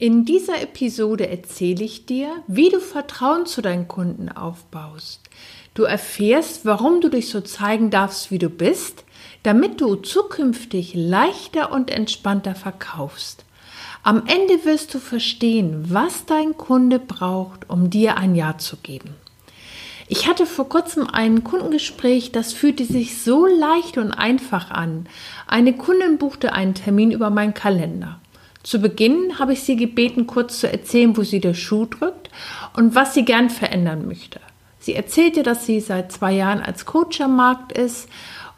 In dieser Episode erzähle ich dir, wie du Vertrauen zu deinen Kunden aufbaust. Du erfährst, warum du dich so zeigen darfst, wie du bist, damit du zukünftig leichter und entspannter verkaufst. Am Ende wirst du verstehen, was dein Kunde braucht, um dir ein Ja zu geben. Ich hatte vor kurzem ein Kundengespräch, das fühlte sich so leicht und einfach an. Eine Kundin buchte einen Termin über meinen Kalender. Zu Beginn habe ich sie gebeten, kurz zu erzählen, wo sie der Schuh drückt und was sie gern verändern möchte. Sie erzählte, dass sie seit zwei Jahren als Coach am Markt ist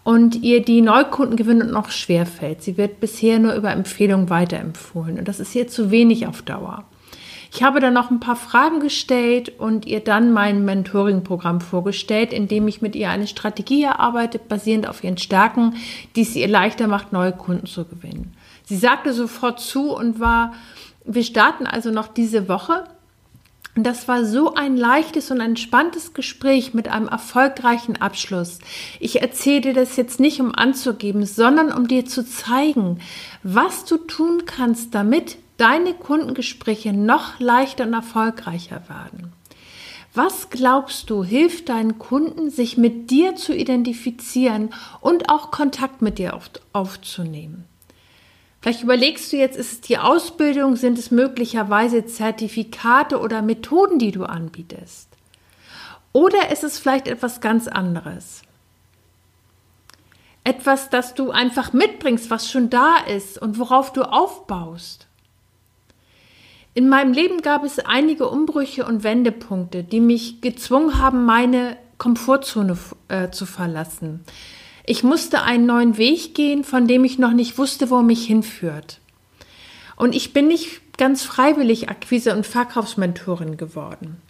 und ihr die Neukundengewinnung noch schwer fällt. Sie wird bisher nur über Empfehlungen weiterempfohlen und das ist ihr zu wenig auf Dauer. Ich habe dann noch ein paar Fragen gestellt und ihr dann mein Mentoring-Programm vorgestellt, in dem ich mit ihr eine Strategie erarbeite, basierend auf ihren Stärken, die es ihr leichter macht, neue Kunden zu gewinnen. Sie sagte sofort zu und war, wir starten also noch diese Woche. Und das war so ein leichtes und entspanntes Gespräch mit einem erfolgreichen Abschluss. Ich erzähle dir das jetzt nicht, um anzugeben, sondern um dir zu zeigen, was du tun kannst, damit deine Kundengespräche noch leichter und erfolgreicher werden. Was glaubst du, hilft deinen Kunden, sich mit dir zu identifizieren und auch Kontakt mit dir auf, aufzunehmen? Vielleicht überlegst du jetzt, ist es die Ausbildung, sind es möglicherweise Zertifikate oder Methoden, die du anbietest? Oder ist es vielleicht etwas ganz anderes? Etwas, das du einfach mitbringst, was schon da ist und worauf du aufbaust. In meinem Leben gab es einige Umbrüche und Wendepunkte, die mich gezwungen haben, meine Komfortzone äh, zu verlassen. Ich musste einen neuen Weg gehen, von dem ich noch nicht wusste, wo mich hinführt. Und ich bin nicht ganz freiwillig Akquise- und Verkaufsmentorin geworden.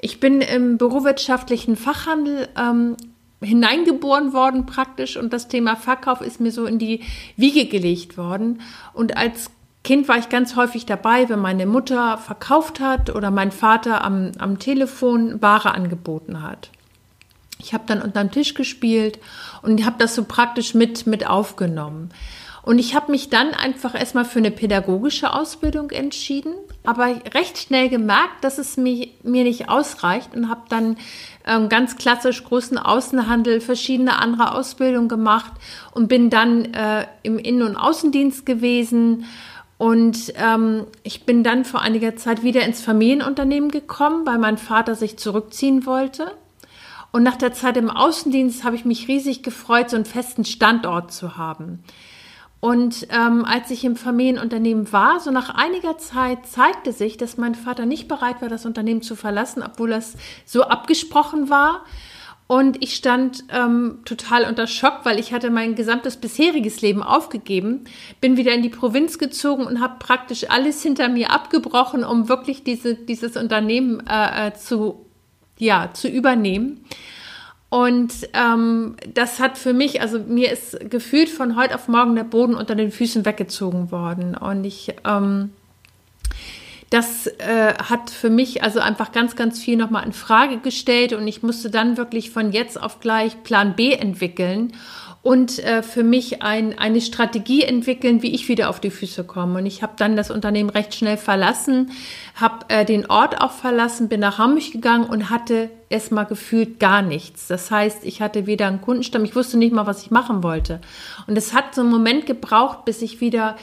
Ich bin im berufswirtschaftlichen Fachhandel ähm, hineingeboren worden praktisch und das Thema Verkauf ist mir so in die Wiege gelegt worden. Und als Kind war ich ganz häufig dabei, wenn meine Mutter verkauft hat oder mein Vater am, am Telefon Ware angeboten hat. Ich habe dann unterm Tisch gespielt und habe das so praktisch mit, mit aufgenommen. Und ich habe mich dann einfach erstmal für eine pädagogische Ausbildung entschieden, aber recht schnell gemerkt, dass es mir, mir nicht ausreicht und habe dann ähm, ganz klassisch großen Außenhandel, verschiedene andere Ausbildungen gemacht und bin dann äh, im Innen- und Außendienst gewesen. Und ähm, ich bin dann vor einiger Zeit wieder ins Familienunternehmen gekommen, weil mein Vater sich zurückziehen wollte. Und nach der Zeit im Außendienst habe ich mich riesig gefreut, so einen festen Standort zu haben. Und ähm, als ich im Familienunternehmen war, so nach einiger Zeit zeigte sich, dass mein Vater nicht bereit war, das Unternehmen zu verlassen, obwohl das so abgesprochen war. Und ich stand ähm, total unter Schock, weil ich hatte mein gesamtes bisheriges Leben aufgegeben, bin wieder in die Provinz gezogen und habe praktisch alles hinter mir abgebrochen, um wirklich diese, dieses Unternehmen äh, äh zu ja, zu übernehmen. Und ähm, das hat für mich, also mir ist gefühlt von heute auf morgen der Boden unter den Füßen weggezogen worden. Und ich, ähm, das äh, hat für mich also einfach ganz, ganz viel nochmal in Frage gestellt. Und ich musste dann wirklich von jetzt auf gleich Plan B entwickeln und äh, für mich ein, eine Strategie entwickeln, wie ich wieder auf die Füße komme. Und ich habe dann das Unternehmen recht schnell verlassen, habe äh, den Ort auch verlassen, bin nach Hamburg gegangen und hatte erstmal gefühlt gar nichts. Das heißt, ich hatte weder einen Kundenstamm, ich wusste nicht mal, was ich machen wollte. Und es hat so einen Moment gebraucht, bis ich wieder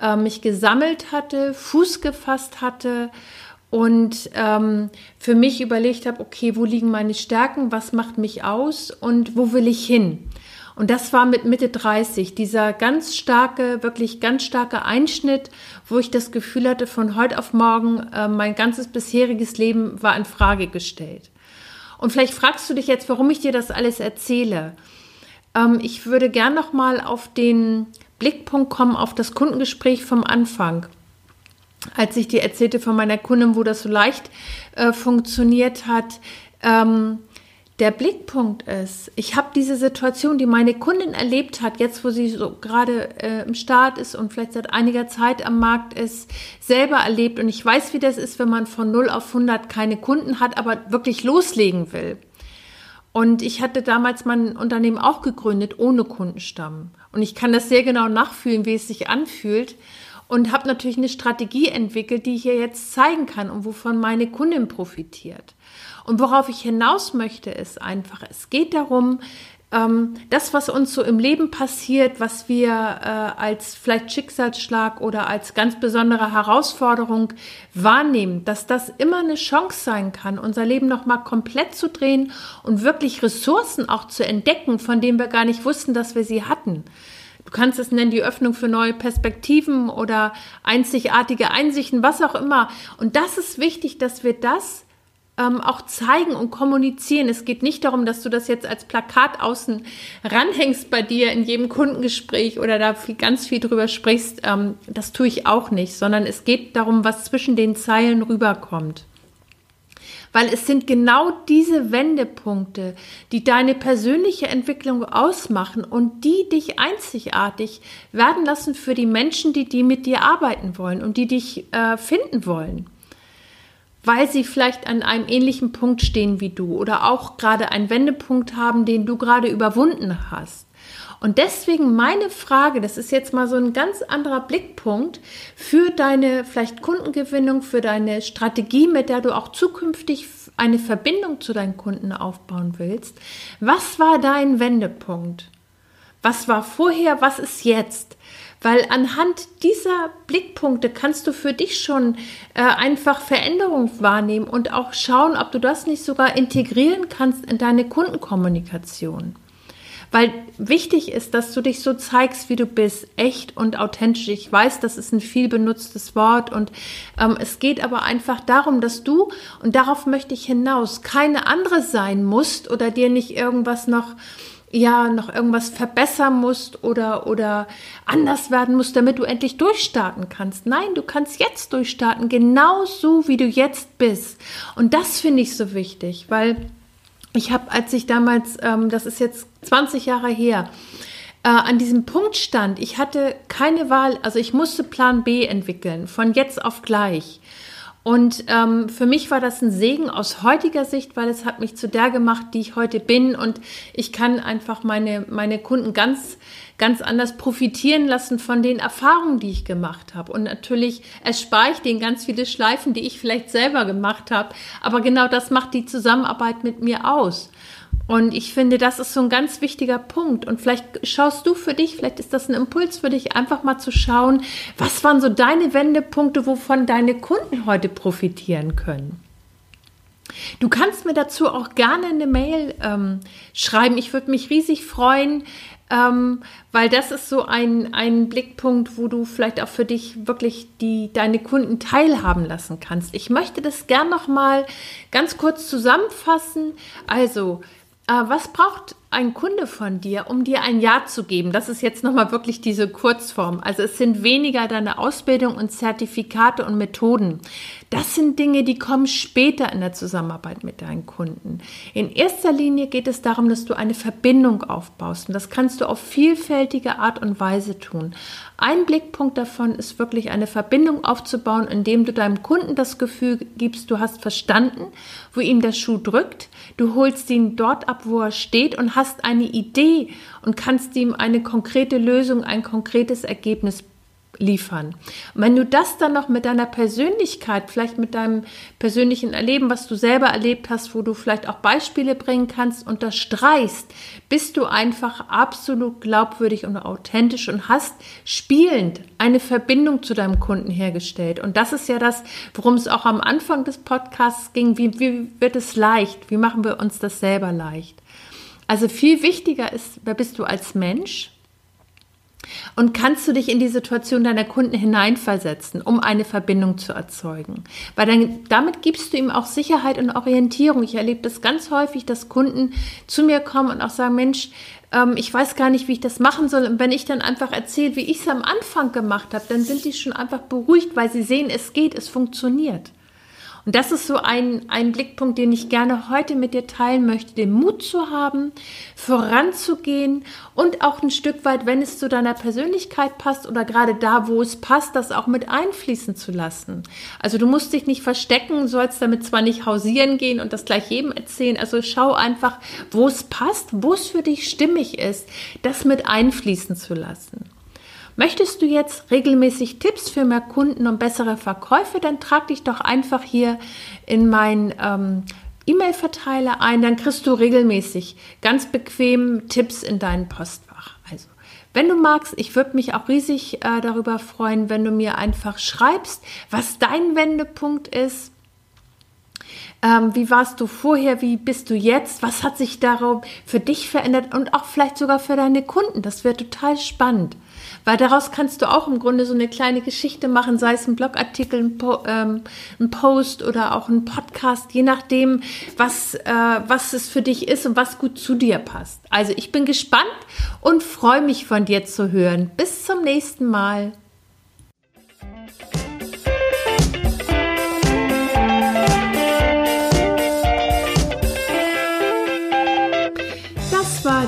äh, mich gesammelt hatte, Fuß gefasst hatte und ähm, für mich überlegt habe, okay, wo liegen meine Stärken, was macht mich aus und wo will ich hin? Und das war mit Mitte 30, dieser ganz starke, wirklich ganz starke Einschnitt, wo ich das Gefühl hatte, von heute auf morgen, äh, mein ganzes bisheriges Leben war in Frage gestellt. Und vielleicht fragst du dich jetzt, warum ich dir das alles erzähle. Ähm, ich würde gern noch mal auf den Blickpunkt kommen auf das Kundengespräch vom Anfang. Als ich dir erzählte von meiner Kundin, wo das so leicht äh, funktioniert hat, ähm, der Blickpunkt ist, ich habe diese Situation, die meine Kundin erlebt hat, jetzt wo sie so gerade äh, im Start ist und vielleicht seit einiger Zeit am Markt ist, selber erlebt. Und ich weiß, wie das ist, wenn man von 0 auf 100 keine Kunden hat, aber wirklich loslegen will. Und ich hatte damals mein Unternehmen auch gegründet ohne Kundenstamm. Und ich kann das sehr genau nachfühlen, wie es sich anfühlt. Und habe natürlich eine Strategie entwickelt, die ich ihr jetzt zeigen kann und wovon meine Kundin profitiert. Und worauf ich hinaus möchte, ist einfach, es geht darum, ähm, das, was uns so im Leben passiert, was wir äh, als vielleicht Schicksalsschlag oder als ganz besondere Herausforderung wahrnehmen, dass das immer eine Chance sein kann, unser Leben nochmal komplett zu drehen und wirklich Ressourcen auch zu entdecken, von denen wir gar nicht wussten, dass wir sie hatten. Du kannst es nennen, die Öffnung für neue Perspektiven oder einzigartige Einsichten, was auch immer. Und das ist wichtig, dass wir das ähm, auch zeigen und kommunizieren. Es geht nicht darum, dass du das jetzt als Plakat außen ranhängst bei dir in jedem Kundengespräch oder da viel, ganz viel drüber sprichst. Ähm, das tue ich auch nicht, sondern es geht darum, was zwischen den Zeilen rüberkommt. Weil es sind genau diese Wendepunkte, die deine persönliche Entwicklung ausmachen und die dich einzigartig werden lassen für die Menschen, die, die mit dir arbeiten wollen und die dich äh, finden wollen weil sie vielleicht an einem ähnlichen Punkt stehen wie du oder auch gerade einen Wendepunkt haben, den du gerade überwunden hast. Und deswegen meine Frage, das ist jetzt mal so ein ganz anderer Blickpunkt für deine vielleicht Kundengewinnung, für deine Strategie, mit der du auch zukünftig eine Verbindung zu deinen Kunden aufbauen willst. Was war dein Wendepunkt? Was war vorher? Was ist jetzt? Weil anhand dieser Blickpunkte kannst du für dich schon äh, einfach Veränderungen wahrnehmen und auch schauen, ob du das nicht sogar integrieren kannst in deine Kundenkommunikation. Weil wichtig ist, dass du dich so zeigst, wie du bist, echt und authentisch. Ich weiß, das ist ein viel benutztes Wort und ähm, es geht aber einfach darum, dass du, und darauf möchte ich hinaus, keine andere sein musst oder dir nicht irgendwas noch ja noch irgendwas verbessern musst oder, oder anders werden musst, damit du endlich durchstarten kannst. Nein, du kannst jetzt durchstarten, genau so, wie du jetzt bist. Und das finde ich so wichtig, weil ich habe, als ich damals, ähm, das ist jetzt 20 Jahre her, äh, an diesem Punkt stand, ich hatte keine Wahl, also ich musste Plan B entwickeln, von jetzt auf gleich. Und ähm, für mich war das ein Segen aus heutiger Sicht, weil es hat mich zu der gemacht, die ich heute bin. Und ich kann einfach meine, meine Kunden ganz, ganz anders profitieren lassen von den Erfahrungen, die ich gemacht habe. Und natürlich erspare ich denen ganz viele Schleifen, die ich vielleicht selber gemacht habe. Aber genau das macht die Zusammenarbeit mit mir aus. Und ich finde, das ist so ein ganz wichtiger Punkt. Und vielleicht schaust du für dich, vielleicht ist das ein Impuls für dich, einfach mal zu schauen, was waren so deine Wendepunkte, wovon deine Kunden heute profitieren können. Du kannst mir dazu auch gerne eine Mail ähm, schreiben. Ich würde mich riesig freuen, ähm, weil das ist so ein, ein Blickpunkt, wo du vielleicht auch für dich wirklich die, deine Kunden teilhaben lassen kannst. Ich möchte das gern noch mal ganz kurz zusammenfassen. Also, was braucht ein Kunde von dir, um dir ein Ja zu geben? Das ist jetzt nochmal wirklich diese Kurzform. Also es sind weniger deine Ausbildung und Zertifikate und Methoden. Das sind Dinge, die kommen später in der Zusammenarbeit mit deinen Kunden. In erster Linie geht es darum, dass du eine Verbindung aufbaust. Und das kannst du auf vielfältige Art und Weise tun. Ein Blickpunkt davon ist wirklich eine Verbindung aufzubauen, indem du deinem Kunden das Gefühl gibst, du hast verstanden, wo ihm der Schuh drückt. Du holst ihn dort ab, wo er steht und hast eine Idee und kannst ihm eine konkrete Lösung, ein konkretes Ergebnis liefern. Und wenn du das dann noch mit deiner Persönlichkeit, vielleicht mit deinem persönlichen Erleben, was du selber erlebt hast, wo du vielleicht auch Beispiele bringen kannst, unterstreichst, bist du einfach absolut glaubwürdig und authentisch und hast spielend eine Verbindung zu deinem Kunden hergestellt. Und das ist ja das, worum es auch am Anfang des Podcasts ging. Wie, wie wird es leicht? Wie machen wir uns das selber leicht? Also viel wichtiger ist, wer bist du als Mensch? Und kannst du dich in die Situation deiner Kunden hineinversetzen, um eine Verbindung zu erzeugen? Weil dann, damit gibst du ihm auch Sicherheit und Orientierung. Ich erlebe das ganz häufig, dass Kunden zu mir kommen und auch sagen, Mensch, ähm, ich weiß gar nicht, wie ich das machen soll. Und wenn ich dann einfach erzähle, wie ich es am Anfang gemacht habe, dann sind die schon einfach beruhigt, weil sie sehen, es geht, es funktioniert. Und das ist so ein, ein Blickpunkt, den ich gerne heute mit dir teilen möchte, den Mut zu haben, voranzugehen und auch ein Stück weit, wenn es zu deiner Persönlichkeit passt oder gerade da, wo es passt, das auch mit einfließen zu lassen. Also du musst dich nicht verstecken, sollst damit zwar nicht hausieren gehen und das gleich jedem erzählen. Also schau einfach, wo es passt, wo es für dich stimmig ist, das mit einfließen zu lassen. Möchtest du jetzt regelmäßig Tipps für mehr Kunden und bessere Verkäufe, dann trag dich doch einfach hier in mein ähm, E-Mail-Verteiler ein, dann kriegst du regelmäßig ganz bequem Tipps in deinen Postfach. Also, wenn du magst, ich würde mich auch riesig äh, darüber freuen, wenn du mir einfach schreibst, was dein Wendepunkt ist. Ähm, wie warst du vorher? Wie bist du jetzt? Was hat sich darauf für dich verändert und auch vielleicht sogar für deine Kunden? Das wäre total spannend. Weil daraus kannst du auch im Grunde so eine kleine Geschichte machen, sei es ein Blogartikel, ein, po ähm, ein Post oder auch ein Podcast, je nachdem, was, äh, was es für dich ist und was gut zu dir passt. Also ich bin gespannt und freue mich von dir zu hören. Bis zum nächsten Mal.